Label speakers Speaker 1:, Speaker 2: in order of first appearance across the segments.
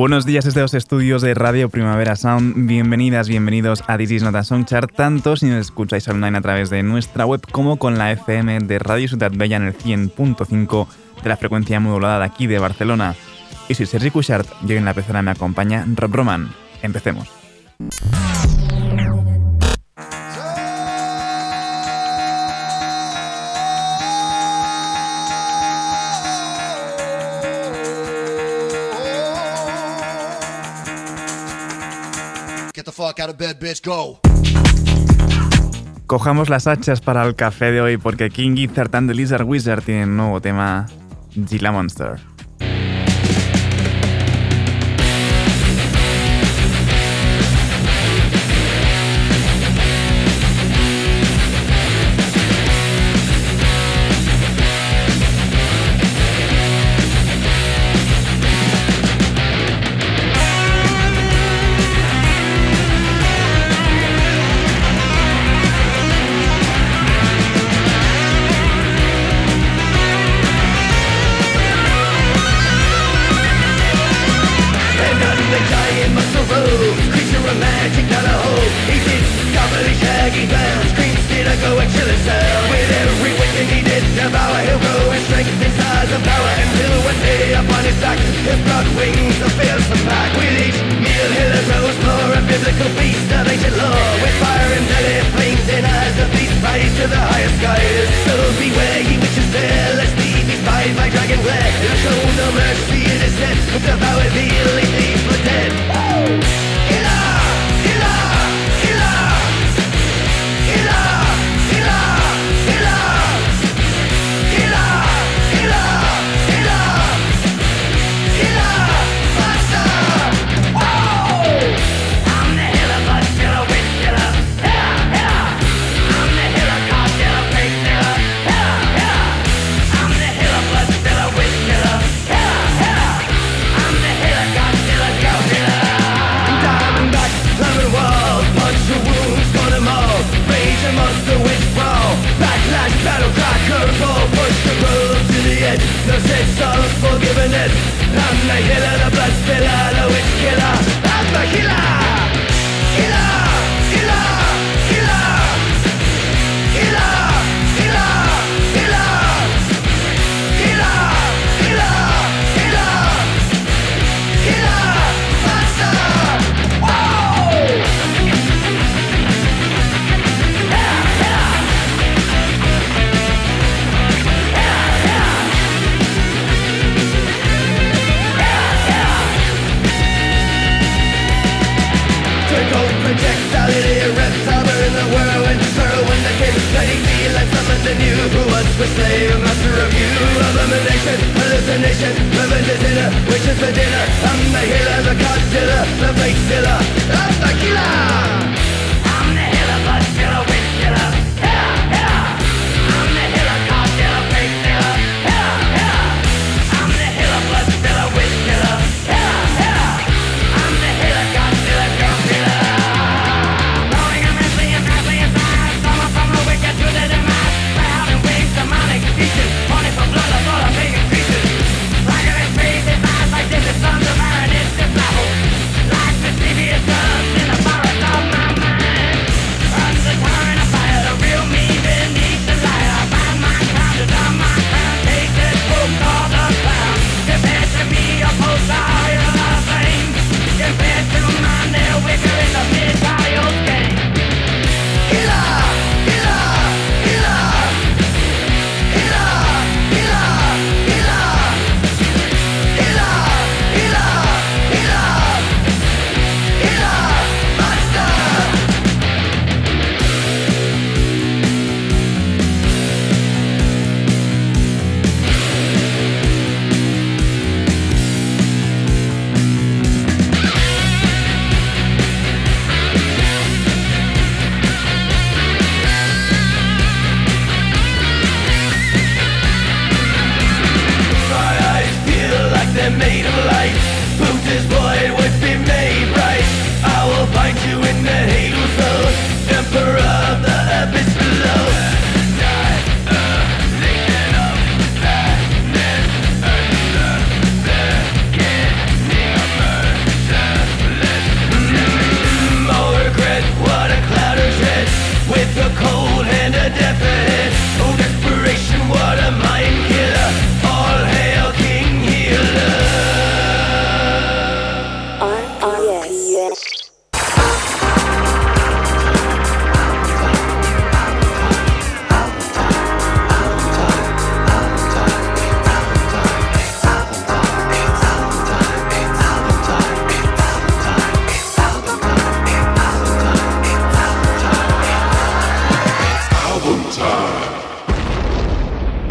Speaker 1: Buenos días desde los estudios de Radio Primavera Sound. Bienvenidas, bienvenidos a This is Not a Songchart, tanto si nos escucháis online a través de nuestra web como con la FM de Radio Ciudad Bella en el 100.5 de la frecuencia modulada de aquí de Barcelona. Y si Sergi Cushart, yo en la pecera me acompaña Rob Roman. Empecemos. Cojamos las hachas para el café de hoy porque King Gizzard and the Lizard Wizard tienen un nuevo tema, Gila Monster.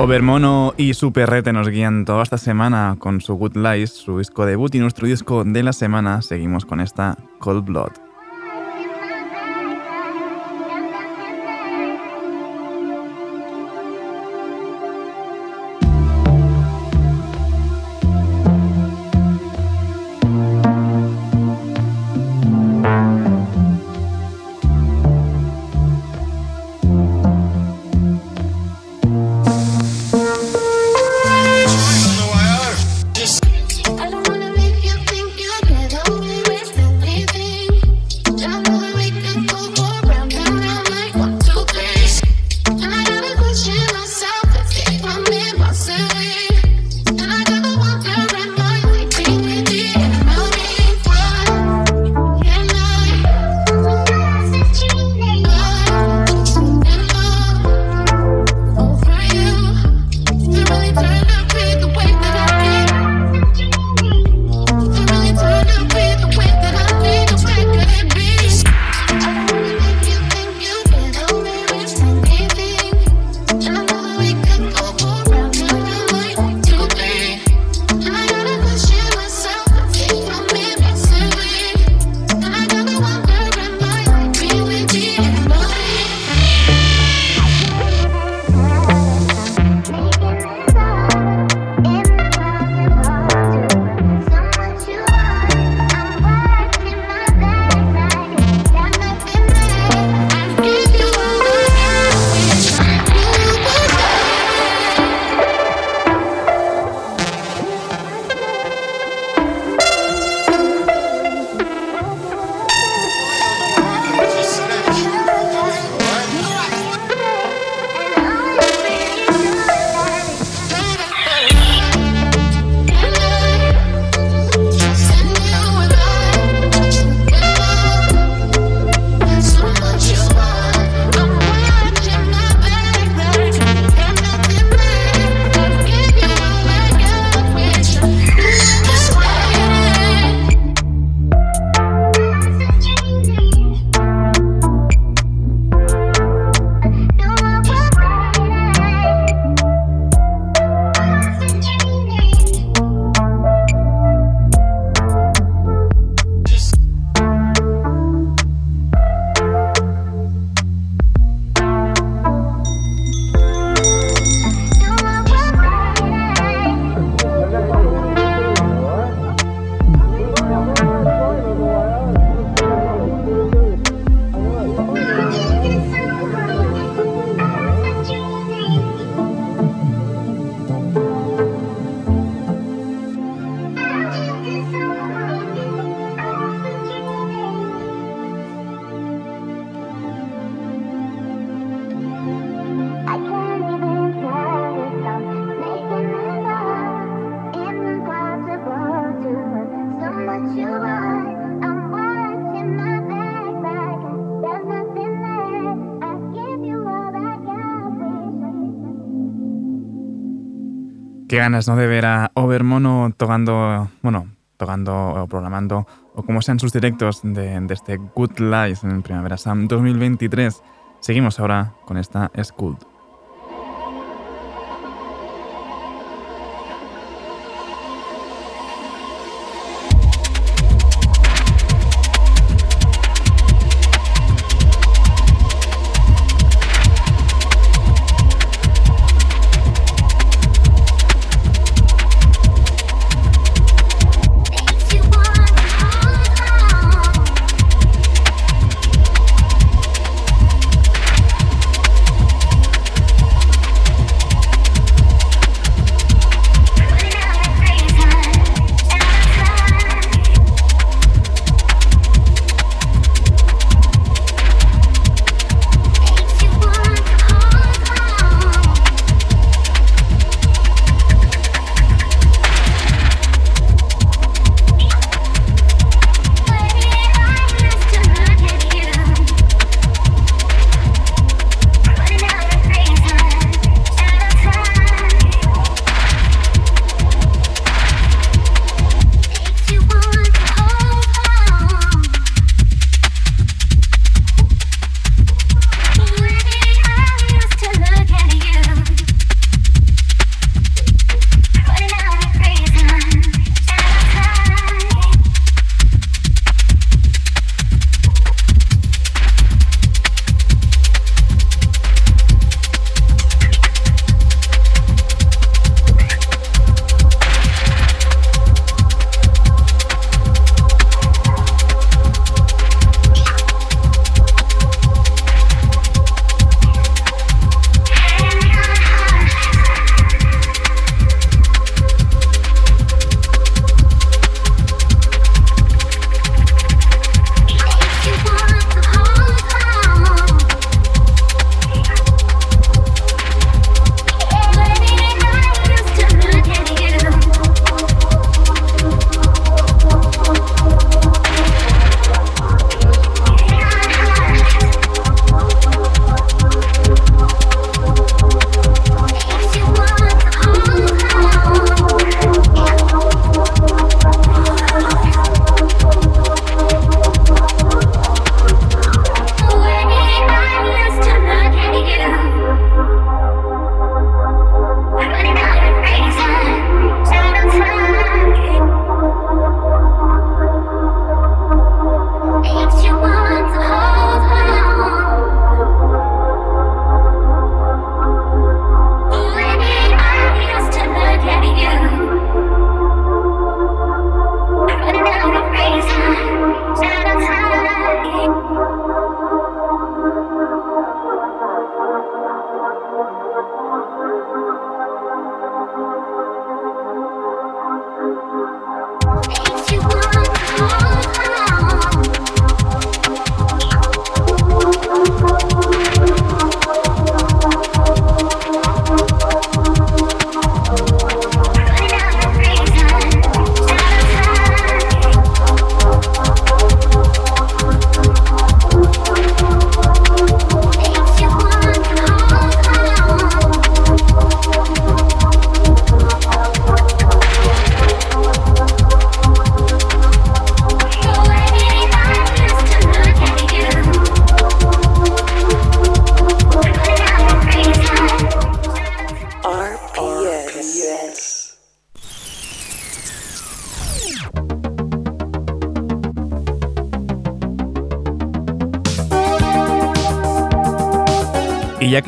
Speaker 2: Overmono y su perrete nos guían toda esta semana con su Good Lies, su disco debut y nuestro disco de la semana. Seguimos con esta Cold Blood. Ganas, ¿no? De ver a Overmono tocando, bueno, tocando o programando, o como sean sus directos de, este Good Life en Primavera Sam 2023. Seguimos ahora con esta School.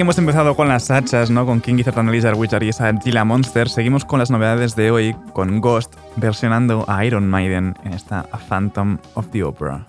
Speaker 3: Hemos empezado con las hachas, ¿no? Con King Gizzard and Lizard Wizard y esa Gila Monster, seguimos con las novedades de hoy con Ghost versionando a Iron Maiden en esta Phantom of the Opera.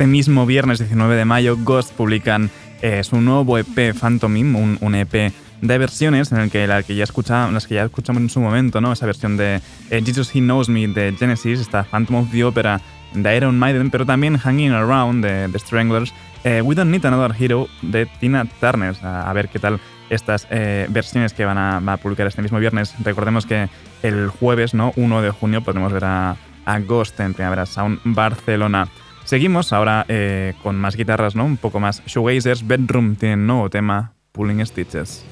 Speaker 3: Este mismo viernes 19 de mayo, Ghost publican eh, su nuevo EP Phantomim, un, un, EP de versiones en el que, la que ya las que ya escuchamos en su momento, ¿no? esa versión de eh, Jesus He Knows Me de Genesis, esta Phantom of the Opera de Iron Maiden, pero también Hanging Around de The Stranglers, eh, We Don't Need Another Hero de Tina Turner. A, ver qué tal estas versiones que van a, a, publicar este mismo viernes. Recordemos que el jueves, ¿no? 1 de junio, podremos ver a, a Ghost en Primavera Sound Barcelona. Seguimos ahora eh, con más guitarras, ¿no? Un poco más shoegazers. Bedroom tiene un nuevo tema, Pulling Stitches.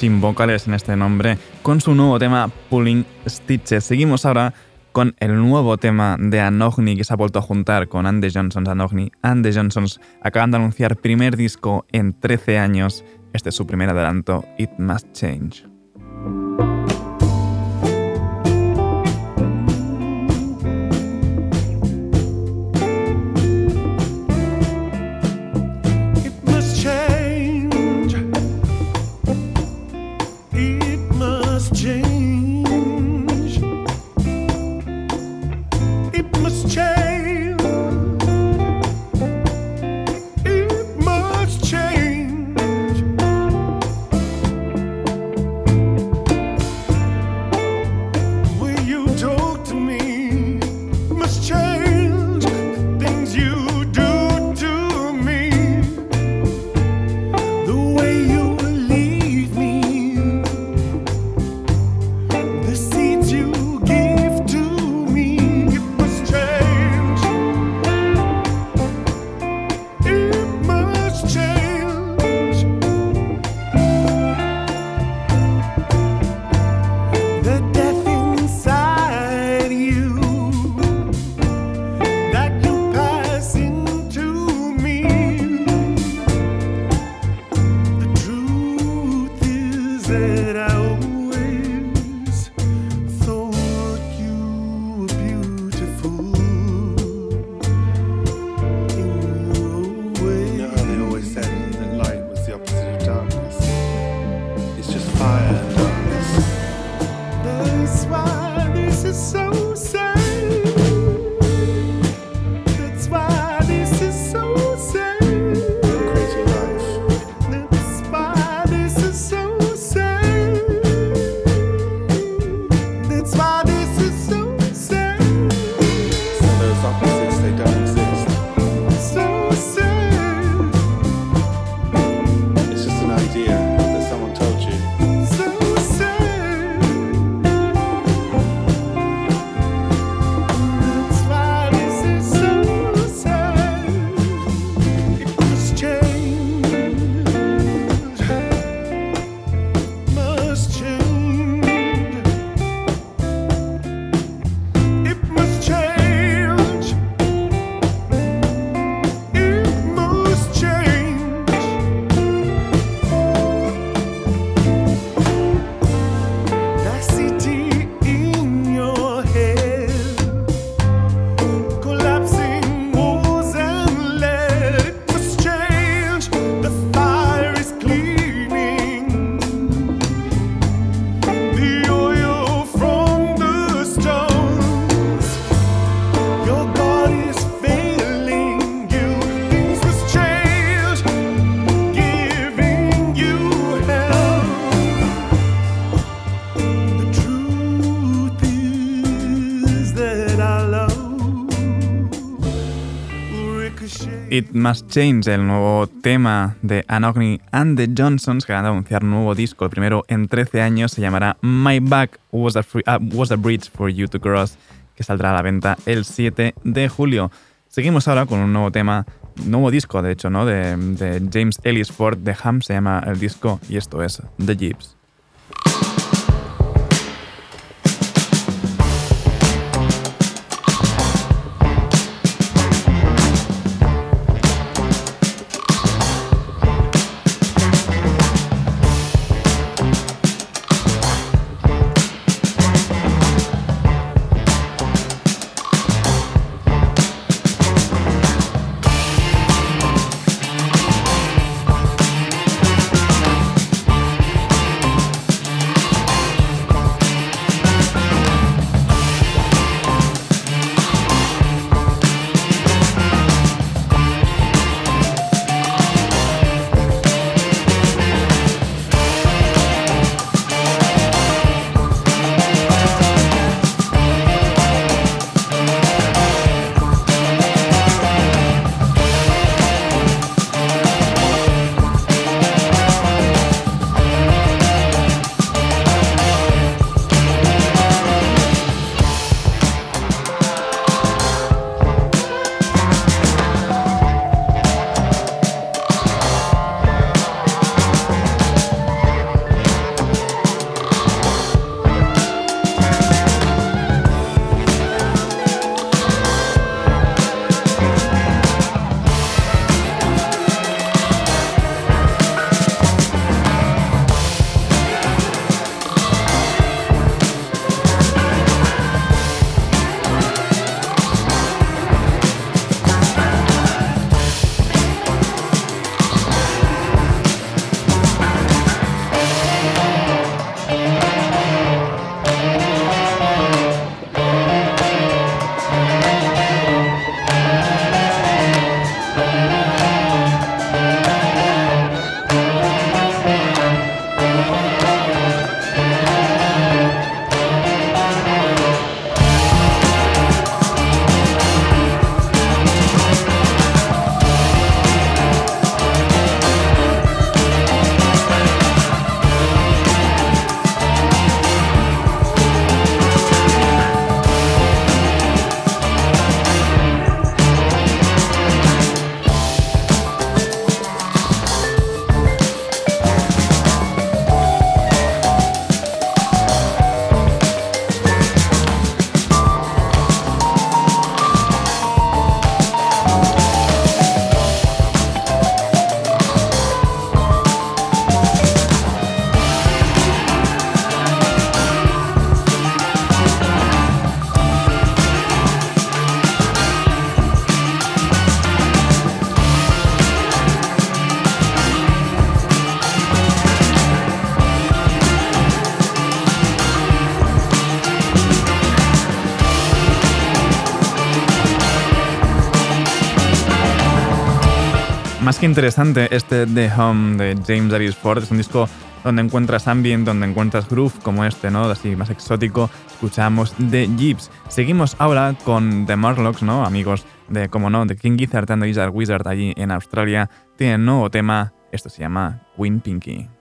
Speaker 4: Sin vocales en este nombre, con su nuevo tema Pulling Stitches. Seguimos ahora con el nuevo tema de Anogni que se ha vuelto a juntar con Andy Johnson's Anogni. Andy Johnson's acaban de anunciar primer disco en 13 años. Este es su primer adelanto, It Must Change. It Must Change, el nuevo tema de Anogny and the Johnsons, que van a anunciar un nuevo disco, el primero en 13 años, se llamará My Back Was a, uh, was a Bridge for You to Cross, que saldrá a la venta el 7 de julio. Seguimos ahora con un nuevo tema, nuevo disco, de hecho, ¿no? de, de James Ellis Ford de Ham, se llama el disco, y esto es The Jeeps.
Speaker 5: Que interesante este The Home de James Davis Ford. Es un disco donde encuentras ambient, donde encuentras groove como este, ¿no? Así más exótico. Escuchamos The Jeeps. Seguimos ahora con The Murlocs, ¿no? Amigos de, como no, de King Gizzard and the Wizard allí en Australia. Tienen nuevo tema. Esto se llama Queen Pinky.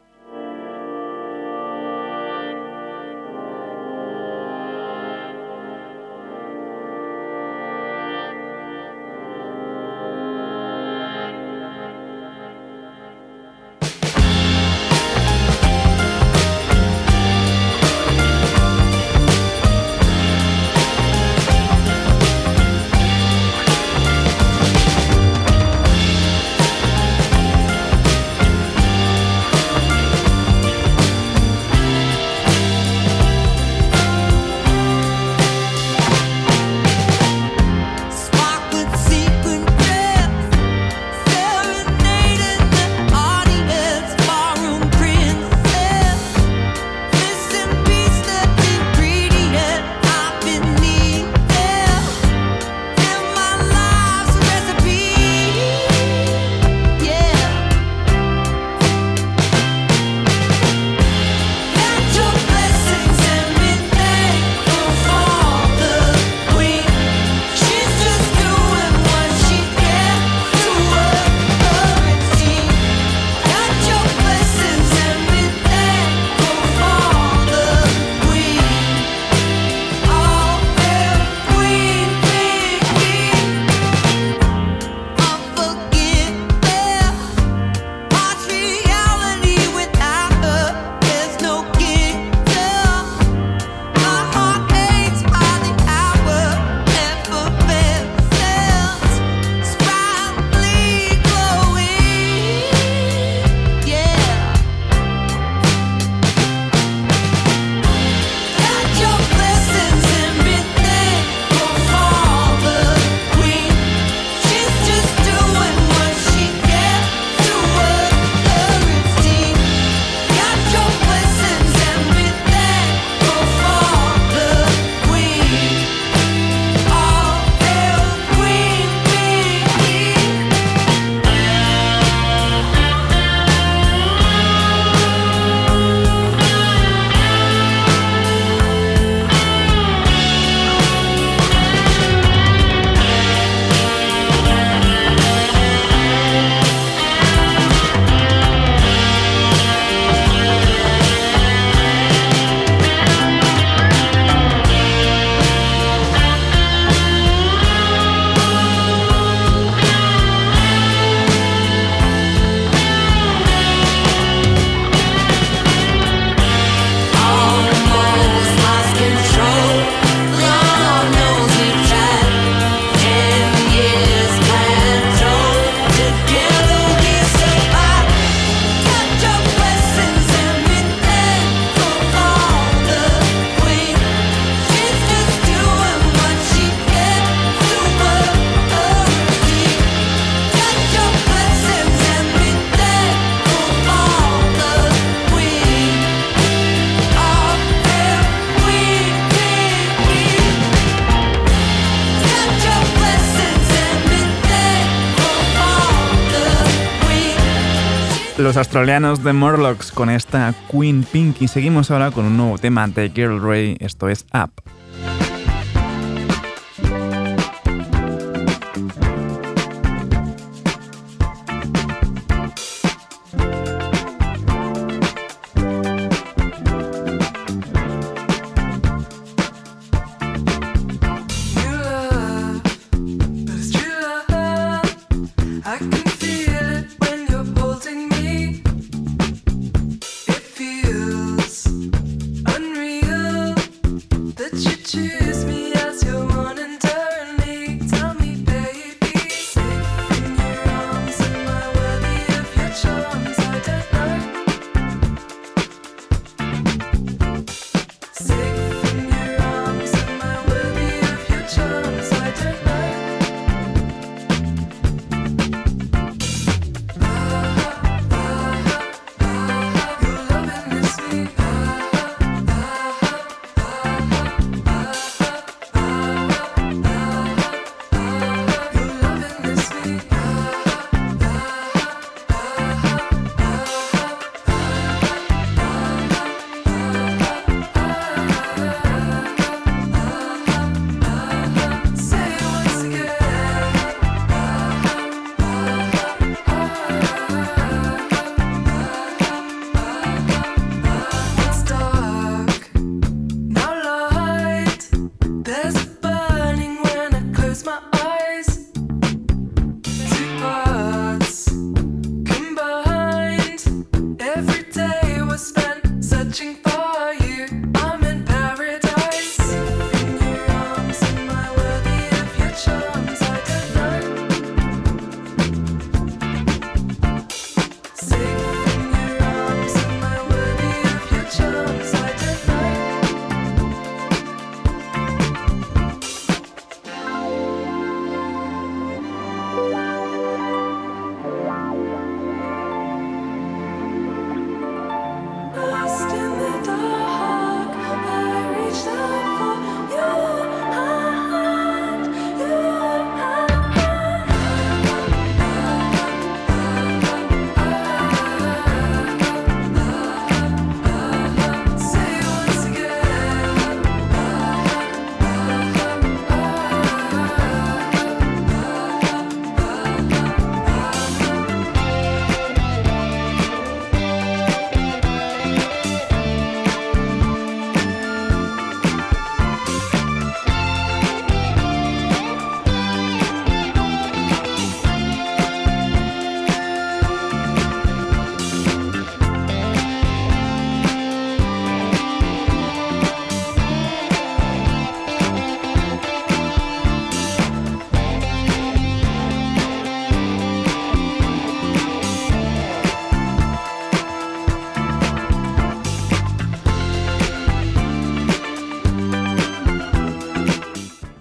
Speaker 5: Los australianos de Morlocks con esta Queen Pink y seguimos ahora con un nuevo tema de Girl Ray, esto es Up.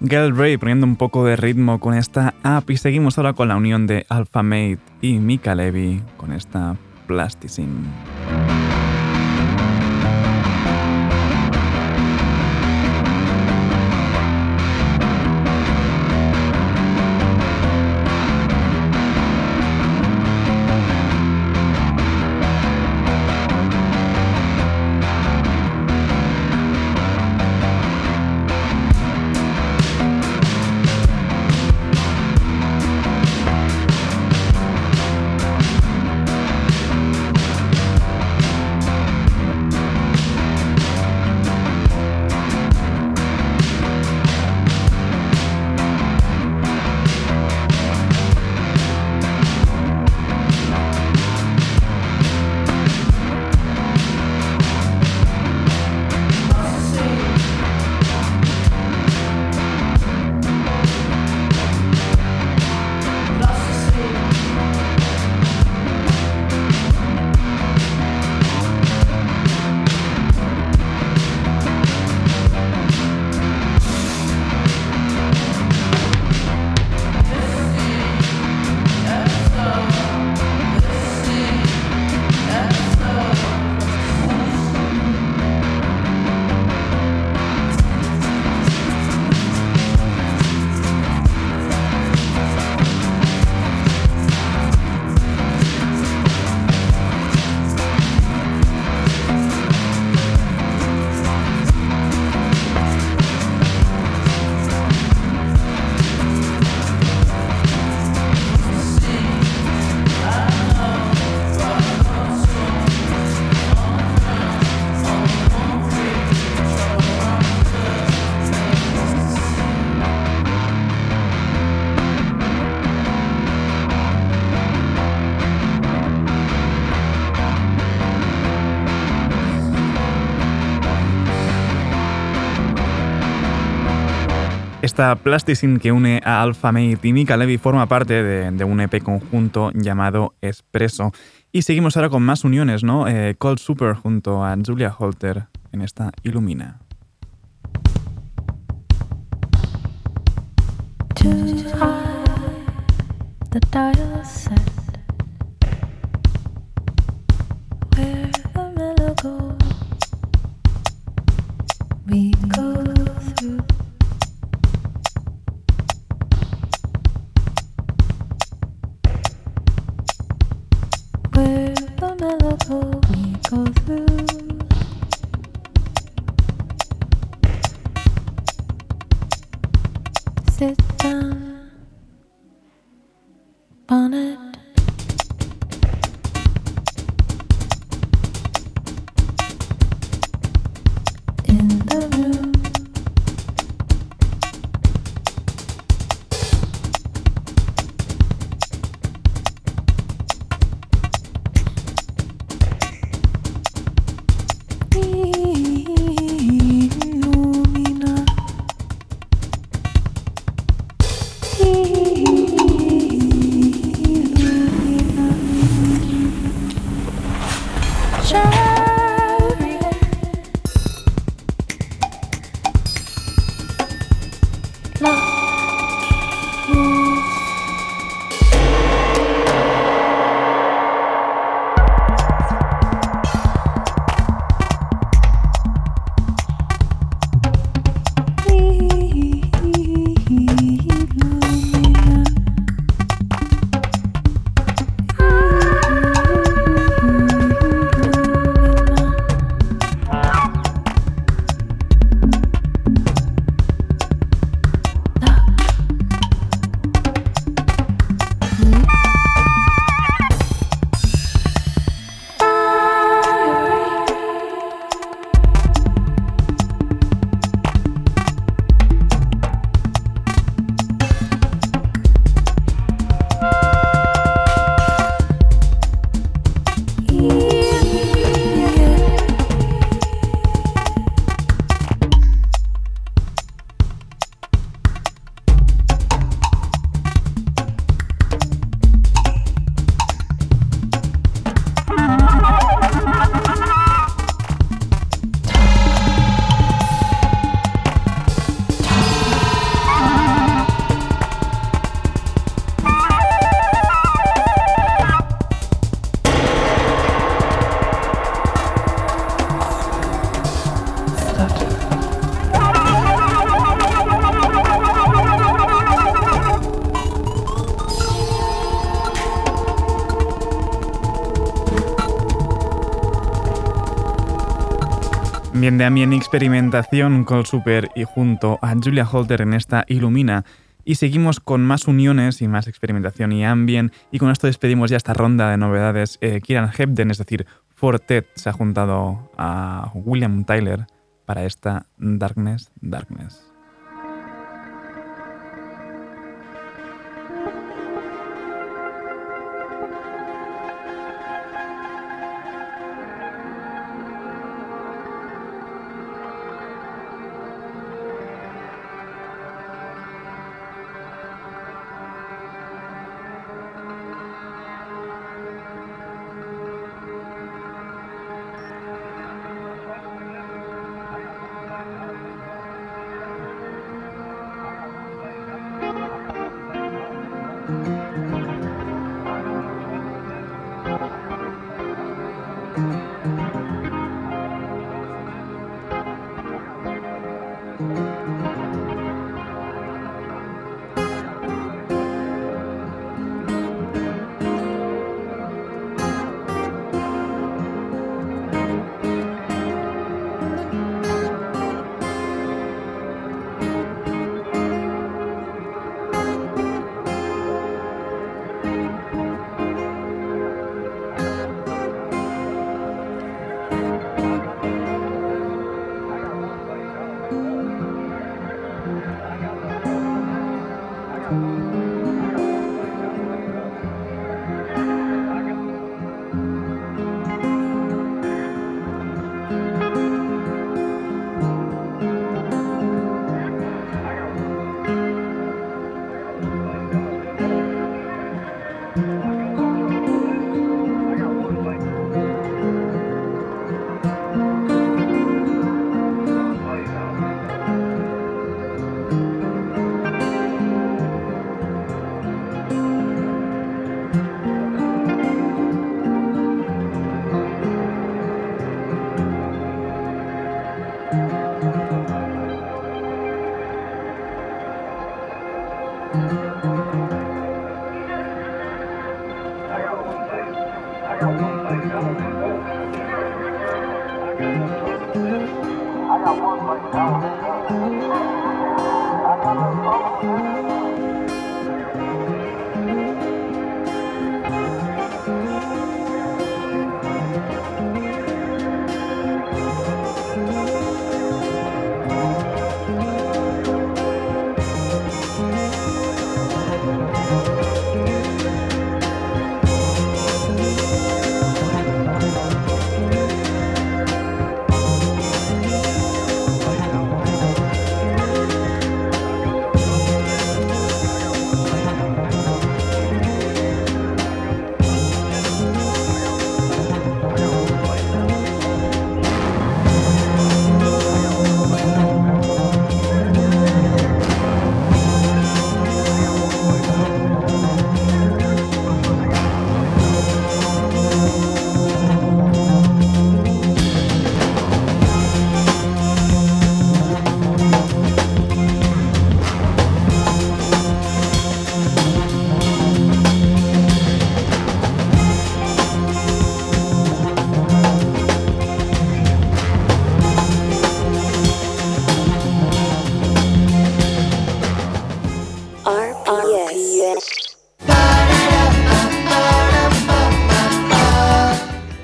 Speaker 6: Ray poniendo un poco de ritmo con esta app y seguimos ahora con la unión de Alpha Mate y Mika Levy con esta Plasticine. Esta Plasticine que une a Alpha Mate y Mika Levy forma parte de, un EP conjunto llamado Espresso. Y seguimos ahora con más uniones, ¿no? Eh, Cold Super junto a Julia Holter en esta Illumina. we De ambient experimentación con Super y junto a Julia Holter en esta Ilumina. Y seguimos con más uniones y más experimentación y ambient. Y con esto despedimos ya esta ronda de novedades. Eh, Kieran Hebden, es decir, Fortet, se ha juntado a William Tyler para esta Darkness, Darkness.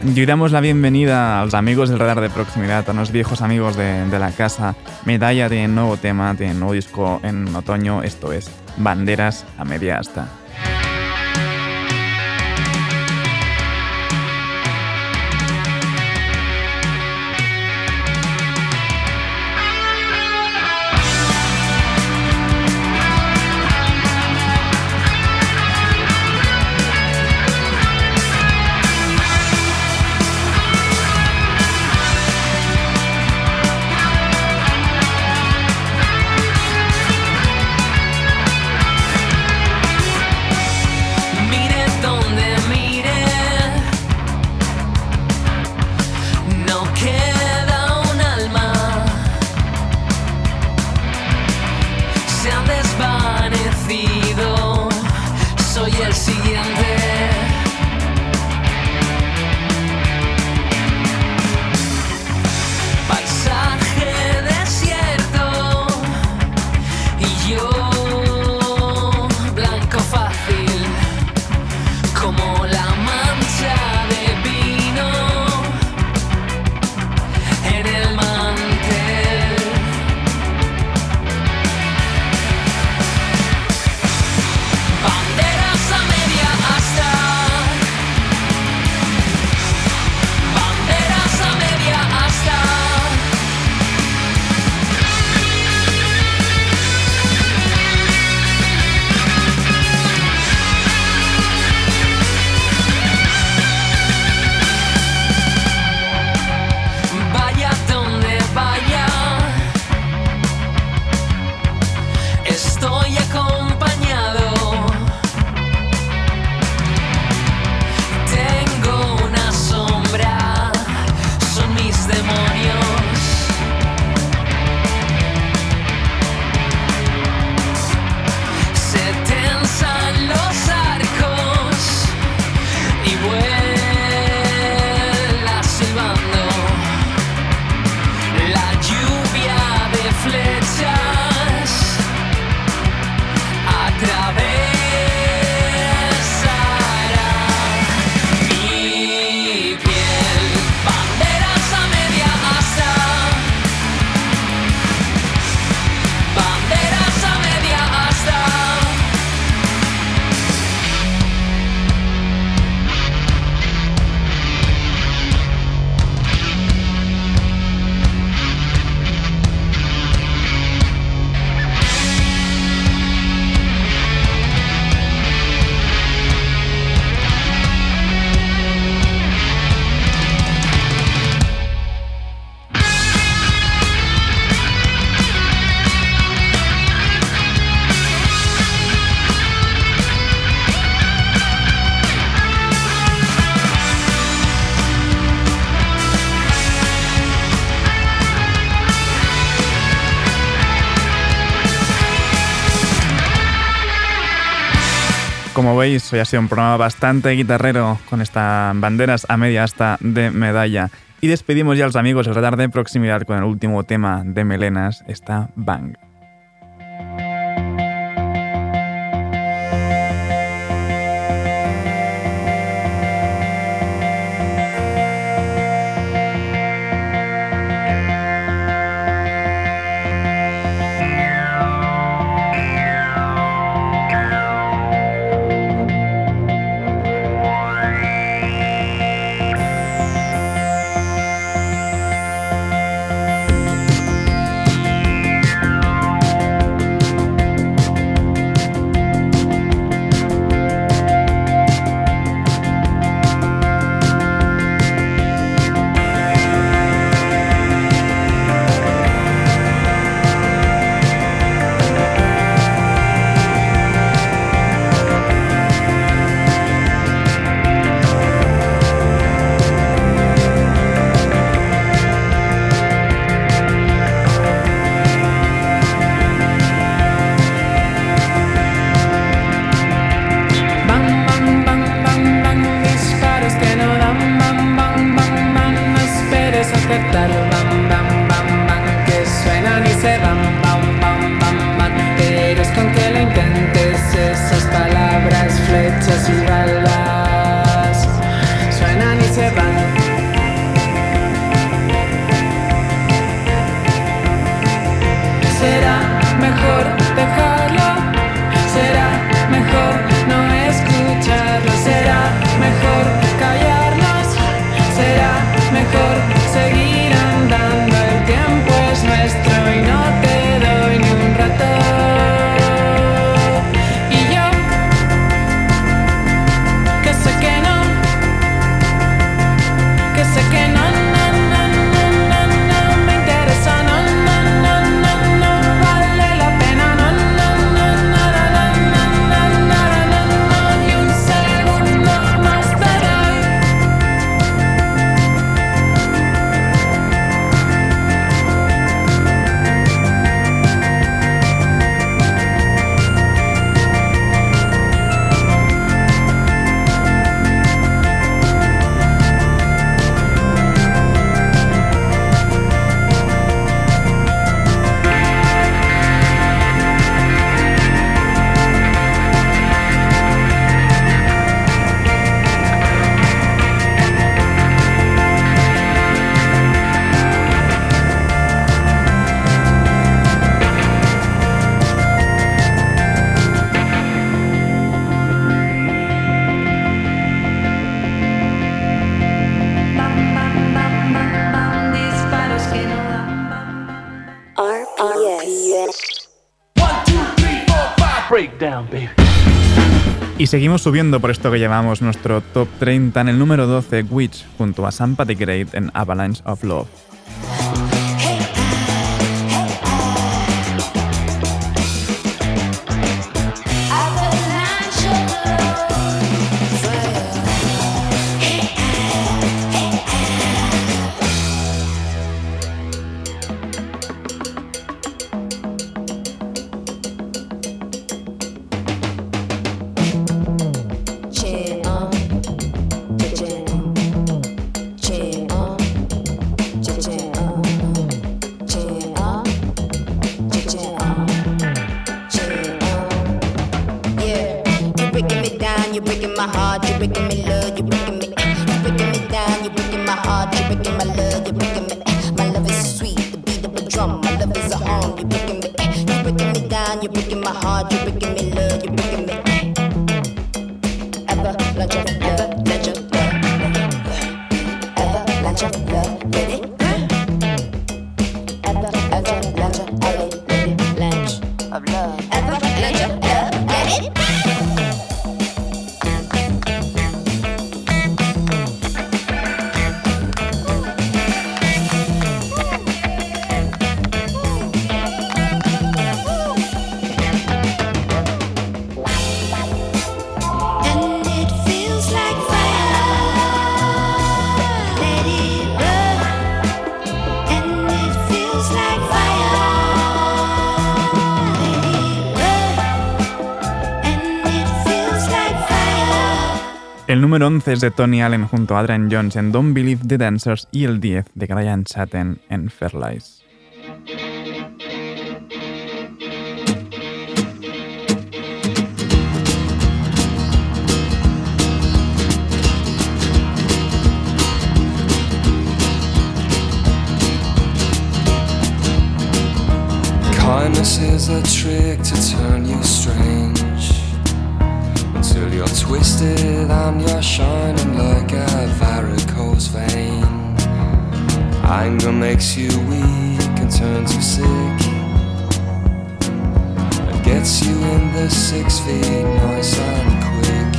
Speaker 6: Y damos la bienvenida a los amigos del radar de proximidad, a los viejos amigos de, de la casa. Medalla de nuevo tema, de nuevo disco en otoño, esto es Banderas a media asta.
Speaker 7: Hoy ha sido un programa bastante guitarrero, con estas banderas a media hasta de medalla. Y despedimos ya a los amigos el radar de proximidad con el último tema de Melenas, esta Bang. Y seguimos subiendo por esto que llamamos nuestro top 30 en el número 12, Witch, junto a Sympathy Great en Avalanche of Love. you're breaking
Speaker 5: my heart, you're breaking me es de Tony Allen junto a Adrian Jones en Don't Believe the Dancers y el 10 de Brian Satin en Fairlies.
Speaker 8: Kindness is a trick to turn you strange. You're twisted and you're shining like a varicose vein. Anger makes you weak and turns you sick. And gets you in the six feet nice and quick.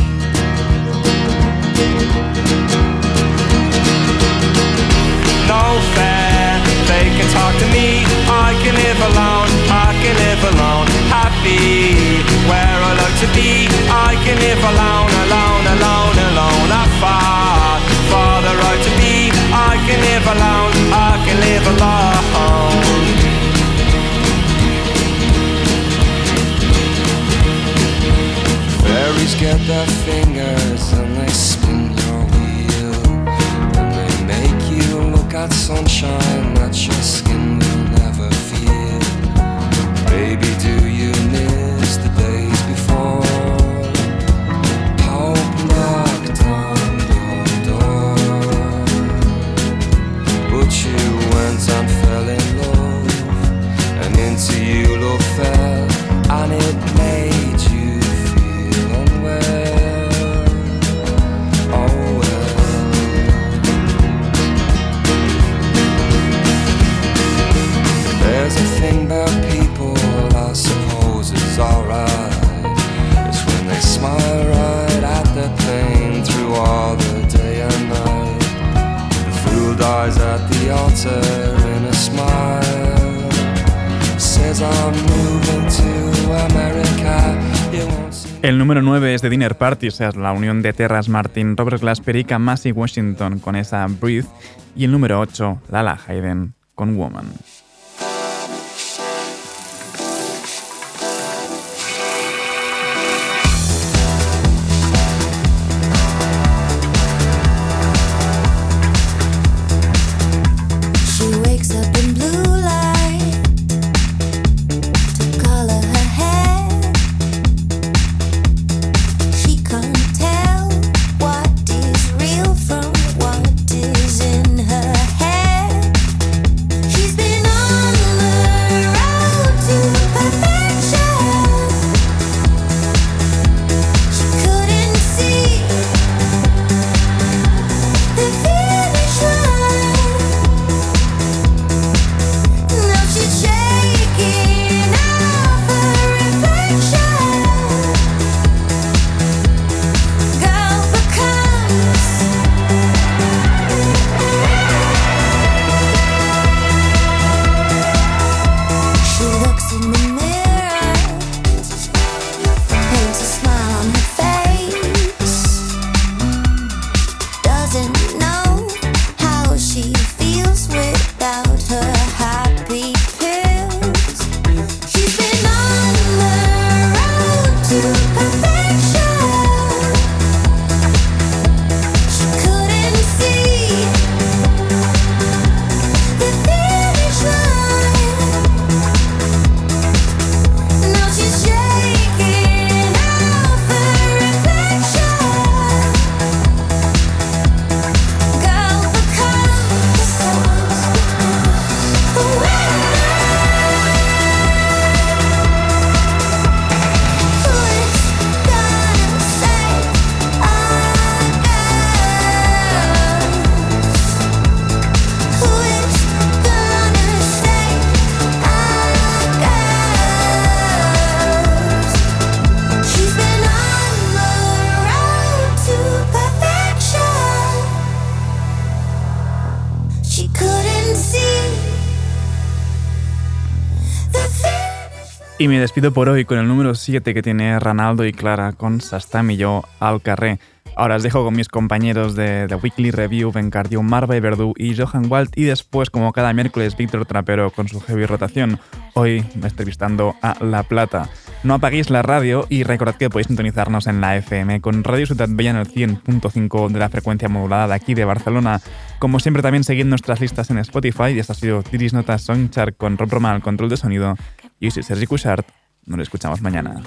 Speaker 8: No fair, alone, I can live alone. Fairies get their fingers and they spin your wheel. And they make you look at sunshine that your the
Speaker 5: El número 9 es de Dinner Party, o sea, la unión de Terras Martin, Robert Glasper y Washington con esa Breathe. Y el número 8, Lala Hayden con Woman. Y me despido por hoy con el número 7 que tiene Ranaldo y Clara con Sastam y yo al carré. Ahora os dejo con mis compañeros de The Weekly Review, Bencardio, Marva y Verdú y Johan Walt y después, como cada miércoles, Víctor Trapero con su heavy rotación. Hoy entrevistando a La Plata.
Speaker 6: No apaguéis la radio y recordad que podéis sintonizarnos en la FM con Radio Ciutat Bella en el 100.5 de la frecuencia modulada de aquí de Barcelona. Como siempre también seguid nuestras listas en Spotify y esta ha sido Tiris Notas Songchart con Rob Roma al control de sonido. Yo soy Sergi Cuixart. Nos lo escuchamos mañana.